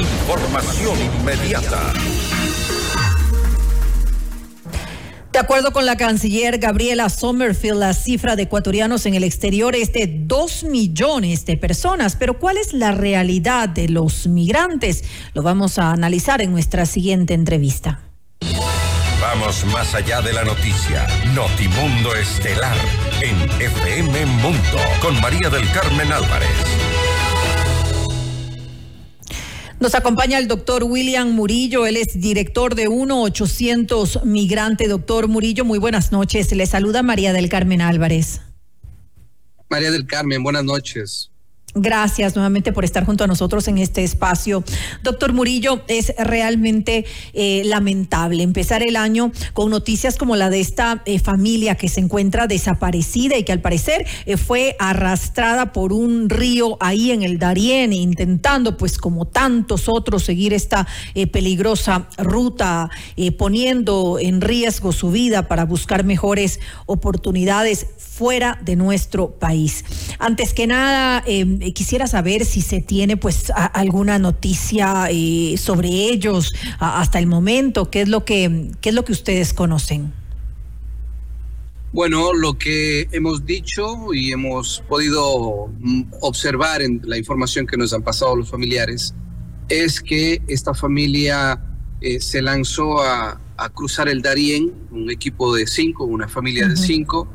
Información inmediata. De acuerdo con la canciller Gabriela Sommerfield, la cifra de ecuatorianos en el exterior es de dos millones de personas. Pero ¿cuál es la realidad de los migrantes? Lo vamos a analizar en nuestra siguiente entrevista. Vamos más allá de la noticia. Notimundo Estelar en FM Mundo con María del Carmen Álvarez. Nos acompaña el doctor William Murillo, él es director de 1-800 Migrante. Doctor Murillo, muy buenas noches. Le saluda María del Carmen Álvarez. María del Carmen, buenas noches. Gracias nuevamente por estar junto a nosotros en este espacio. Doctor Murillo, es realmente eh, lamentable empezar el año con noticias como la de esta eh, familia que se encuentra desaparecida y que al parecer eh, fue arrastrada por un río ahí en el Darién, intentando pues como tantos otros seguir esta peligrosa ruta, poniendo en riesgo su vida para buscar mejores oportunidades fuera de nuestro país. Antes que nada, eh, quisiera saber si se tiene pues alguna noticia eh, sobre ellos hasta el momento, qué es lo que qué es lo que ustedes conocen. Bueno, lo que hemos dicho y hemos podido mm, observar en la información que nos han pasado los familiares es que esta familia eh, se lanzó a, cruzar el Darién, un equipo de cinco, una familia de cinco,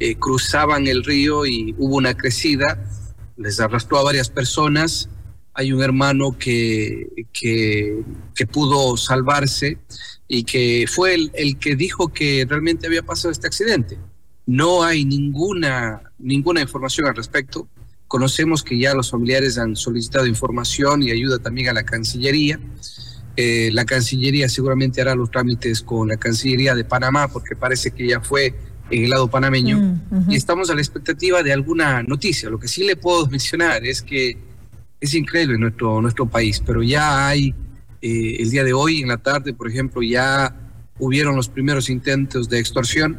eh, cruzaban el río y hubo una crecida, les arrastró a varias personas. Hay un hermano que, que, pudo salvarse y que fue el, el, que dijo que realmente había pasado este accidente. No hay ninguna, ninguna información al respecto. Conocemos que ya los familiares han solicitado información y ayuda también a la Cancillería. Eh, la Cancillería seguramente hará los trámites con la Cancillería de Panamá porque parece que ya fue en el lado panameño mm, y estamos a la expectativa de alguna noticia. Lo que sí le puedo mencionar es que es increíble nuestro, nuestro país, pero ya hay, eh, el día de hoy, en la tarde, por ejemplo, ya hubieron los primeros intentos de extorsión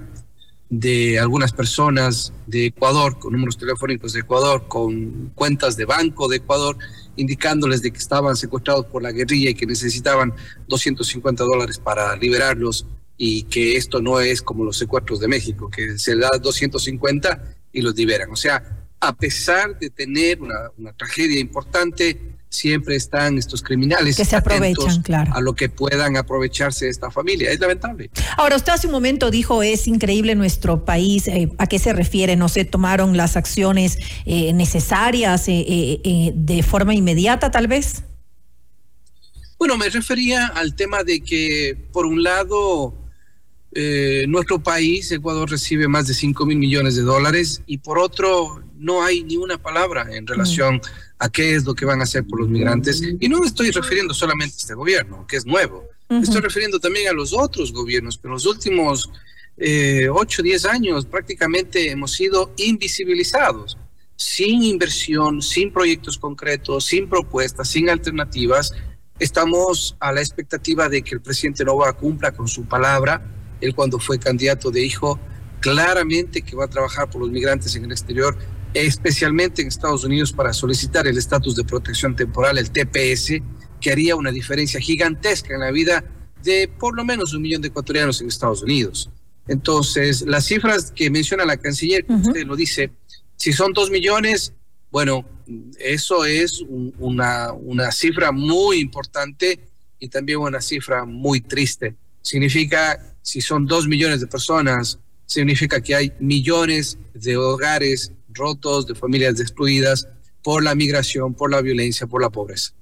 de algunas personas de Ecuador, con números telefónicos de Ecuador, con cuentas de banco de Ecuador, indicándoles de que estaban secuestrados por la guerrilla y que necesitaban 250 dólares para liberarlos y que esto no es como los secuestros de México, que se da 250 y los liberan. O sea, a pesar de tener una, una tragedia importante, siempre están estos criminales que se aprovechan, claro. a lo que puedan aprovecharse de esta familia. Es lamentable. Ahora, usted hace un momento dijo, es increíble nuestro país. Eh, ¿A qué se refiere? ¿No se tomaron las acciones eh, necesarias eh, de forma inmediata, tal vez? Bueno, me refería al tema de que, por un lado, eh, nuestro país, Ecuador, recibe más de 5 mil millones de dólares y por otro, no hay ni una palabra en relación a qué es lo que van a hacer por los migrantes. Y no me estoy refiriendo solamente a este gobierno, que es nuevo. Me estoy refiriendo también a los otros gobiernos, que en los últimos eh, 8 o 10 años prácticamente hemos sido invisibilizados, sin inversión, sin proyectos concretos, sin propuestas, sin alternativas. Estamos a la expectativa de que el presidente Nova cumpla con su palabra él cuando fue candidato dijo claramente que va a trabajar por los migrantes en el exterior, especialmente en Estados Unidos para solicitar el estatus de protección temporal, el TPS, que haría una diferencia gigantesca en la vida de por lo menos un millón de ecuatorianos en Estados Unidos. Entonces, las cifras que menciona la canciller, usted lo dice, si son dos millones, bueno, eso es una, una cifra muy importante y también una cifra muy triste. Significa si son dos millones de personas, significa que hay millones de hogares rotos, de familias destruidas por la migración, por la violencia, por la pobreza.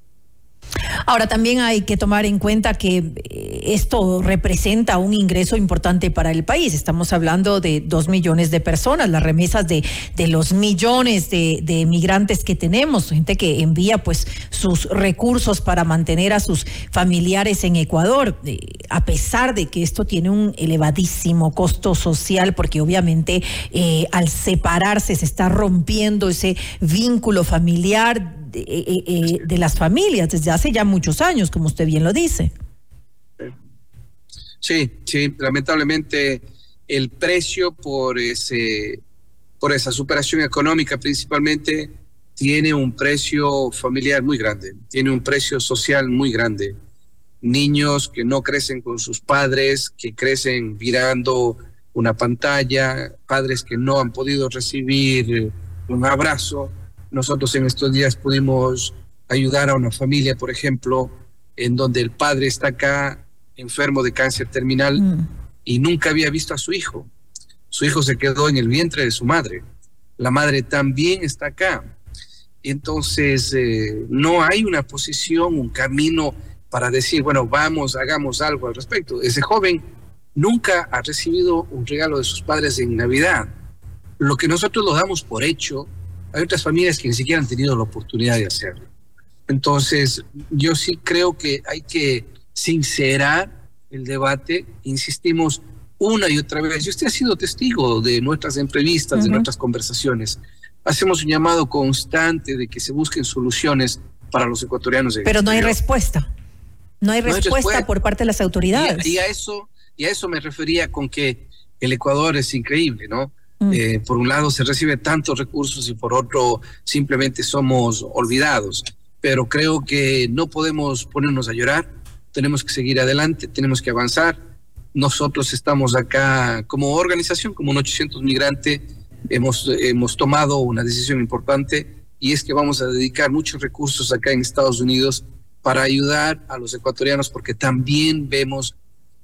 Ahora también hay que tomar en cuenta que eh, esto representa un ingreso importante para el país. Estamos hablando de dos millones de personas, las remesas de, de los millones de, migrantes que tenemos, gente que envía pues sus recursos para mantener a sus familiares en Ecuador, eh, a pesar de que esto tiene un elevadísimo costo social, porque obviamente eh, al separarse se está rompiendo ese vínculo familiar eh, eh, eh, de las familias desde hace ya muchos años, como usted bien lo dice. Sí, sí, lamentablemente el precio por ese por esa superación económica principalmente tiene un precio familiar muy grande, tiene un precio social muy grande. Niños que no crecen con sus padres, que crecen mirando una pantalla, padres que no han podido recibir un abrazo. Nosotros en estos días pudimos ayudar a una familia, por ejemplo, en donde el padre está acá enfermo de cáncer terminal mm. y nunca había visto a su hijo. Su hijo se quedó en el vientre de su madre. La madre también está acá. Entonces, eh, no hay una posición, un camino para decir, bueno, vamos, hagamos algo al respecto. Ese joven nunca ha recibido un regalo de sus padres en Navidad. Lo que nosotros lo damos por hecho, hay otras familias que ni siquiera han tenido la oportunidad de hacerlo. Entonces, yo sí creo que hay que sincerar el debate, insistimos una y otra vez, y usted ha sido testigo de nuestras entrevistas, de nuestras conversaciones. Hacemos un llamado constante de que se busquen soluciones para los ecuatorianos. Pero no hay respuesta. No hay, respuesta, por parte de las autoridades. y a eso y a eso me refería con que el Ecuador es increíble, ¿no? Mm. Eh, por un lado se recibe tantos recursos y por otro simplemente somos olvidados. Pero creo que no podemos ponernos a llorar, tenemos que seguir adelante, tenemos que avanzar. Nosotros estamos acá como organización, como un 800 migrante, hemos, hemos tomado una decisión importante y es que vamos a dedicar muchos recursos acá en Estados Unidos para ayudar a los ecuatorianos porque también vemos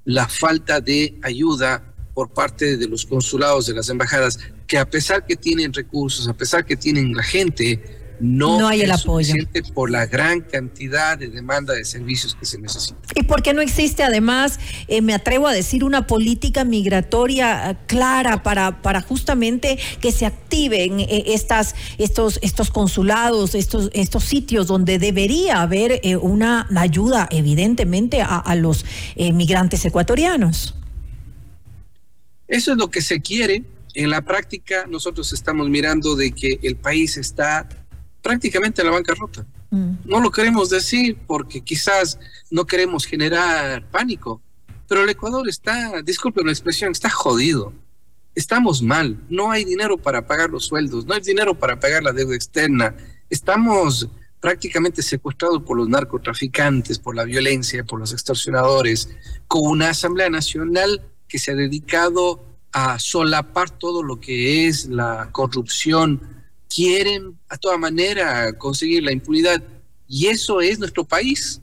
la falta de ayuda por parte de los consulados, de las embajadas, que a pesar que tienen recursos, a pesar que tienen la gente, no, hay el apoyo por la gran cantidad de demanda de servicios que se necesitan. Y porque no existe además, eh, me atrevo a decir, una política migratoria eh, clara para, para justamente que se activen eh, estas, estos, estos consulados, estos, estos sitios donde debería haber una ayuda evidentemente a, a los migrantes ecuatorianos. Eso es lo que se quiere. En la práctica nosotros estamos mirando de que el país está prácticamente la bancarrota. Mm. No lo queremos decir porque quizás no queremos generar pánico, pero el Ecuador está, disculpen la expresión, está jodido. Estamos mal, no hay dinero para pagar los sueldos, no hay dinero para pagar la deuda externa. Estamos prácticamente secuestrados por los narcotraficantes, por la violencia, por los extorsionadores, con una Asamblea Nacional que se ha dedicado a solapar todo lo que es la corrupción, quieren a toda manera conseguir la impunidad. ¿Y eso es nuestro país?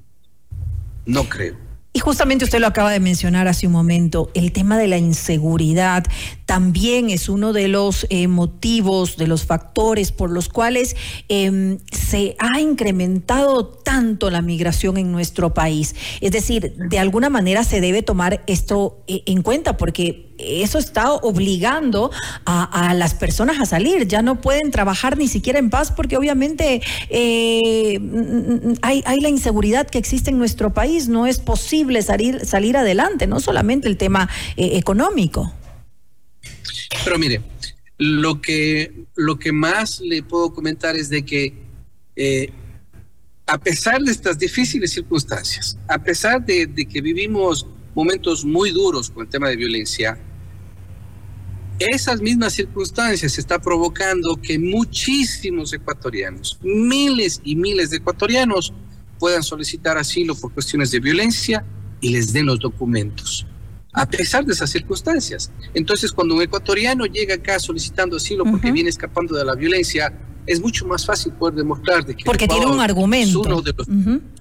No creo. Y justamente usted lo acaba de mencionar hace un momento, el tema de la inseguridad también es uno de los eh, motivos, de los factores por los cuales em, se ha incrementado tanto la migración en nuestro país. Es decir, de alguna manera se debe tomar esto eh, en cuenta porque eso está obligando a, las personas a salir. Ya no pueden trabajar ni siquiera en paz porque obviamente eh, hay, la inseguridad que existe en nuestro país. No es posible salir, salir adelante, no solamente el tema eh, económico. Pero mire, lo que, lo que más le puedo comentar es de que eh, a pesar de estas difíciles circunstancias, a pesar de, de que vivimos momentos muy duros con el tema de violencia, esas mismas circunstancias está provocando que muchísimos ecuatorianos, miles y miles de ecuatorianos, puedan solicitar asilo por cuestiones de violencia y les den los documentos, a pesar de esas circunstancias. Entonces, cuando un ecuatoriano llega acá solicitando asilo porque viene escapando de la violencia, es mucho más fácil poder demostrar de que porque tiene un argumento.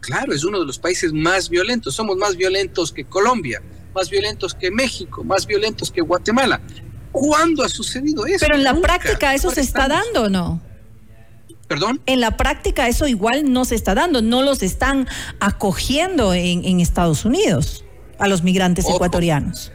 Claro, es uno de los países más violentos. Somos más violentos que Colombia, más violentos que México, más violentos que Guatemala. ¿Cuándo ha sucedido eso? Pero en la práctica eso se está dando, ¿o ¿no? ¿Perdón? En la práctica eso igual no se está dando, no los están acogiendo en, Estados Unidos a los migrantes ecuatorianos.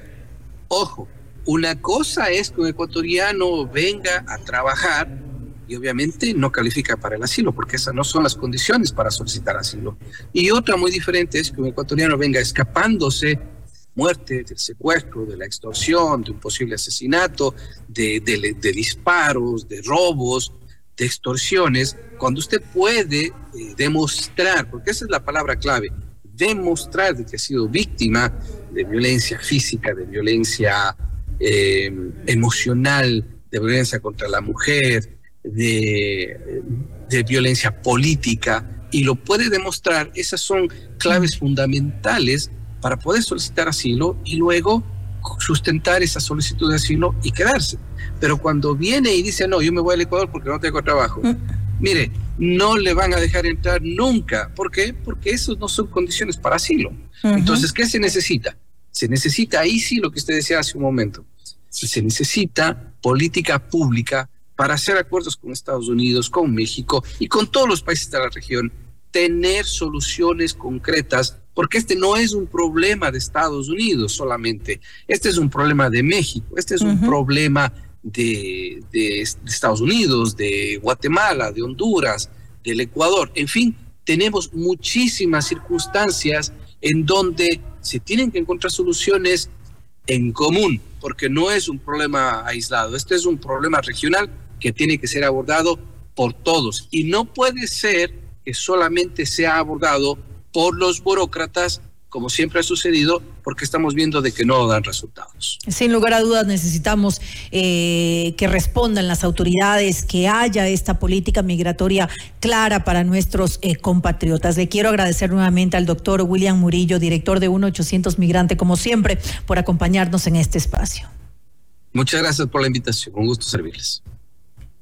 Ojo, una cosa es que un ecuatoriano venga a trabajar y obviamente no califica para el asilo, porque esas no son las condiciones para solicitar asilo. Y otra muy diferente es que un ecuatoriano venga escapándose muerte, del secuestro, de la extorsión, de un posible asesinato, de, disparos, de robos, de extorsiones, cuando usted puede eh, demostrar, porque esa es la palabra clave, demostrar que ha sido víctima de violencia física, de violencia eh, emocional, de violencia contra la mujer, de, de violencia política y lo puede demostrar, esas son claves fundamentales para poder solicitar asilo y luego sustentar esa solicitud de asilo y quedarse. Pero cuando viene y dice, no, yo me voy al Ecuador porque no tengo trabajo, mm. mire, no le van a dejar entrar nunca. ¿Por qué? Porque esas no son condiciones para asilo. Entonces, ¿qué se necesita? Se necesita ahí sí lo que usted decía hace un momento. Se necesita política pública para hacer acuerdos con Estados Unidos, con México y con todos los países de la región, tener soluciones concretas, porque este no es un problema de Estados Unidos solamente, este es un problema de México, este es un problema de, de, Estados Unidos, de Guatemala, de Honduras, del Ecuador, en fin, tenemos muchísimas circunstancias en donde se tienen que encontrar soluciones en común, porque no es un problema aislado, este es un problema regional que tiene que ser abordado por todos y no puede ser que solamente sea abordado por los burócratas como siempre ha sucedido, porque estamos viendo de que no dan resultados. Sin lugar a dudas necesitamos eh, que respondan las autoridades, que haya esta política migratoria clara para nuestros eh, compatriotas. Le quiero agradecer nuevamente al doctor William Murillo, director de 1-800 Migrante, como siempre, por acompañarnos en este espacio. Muchas gracias por la invitación. Un gusto servirles.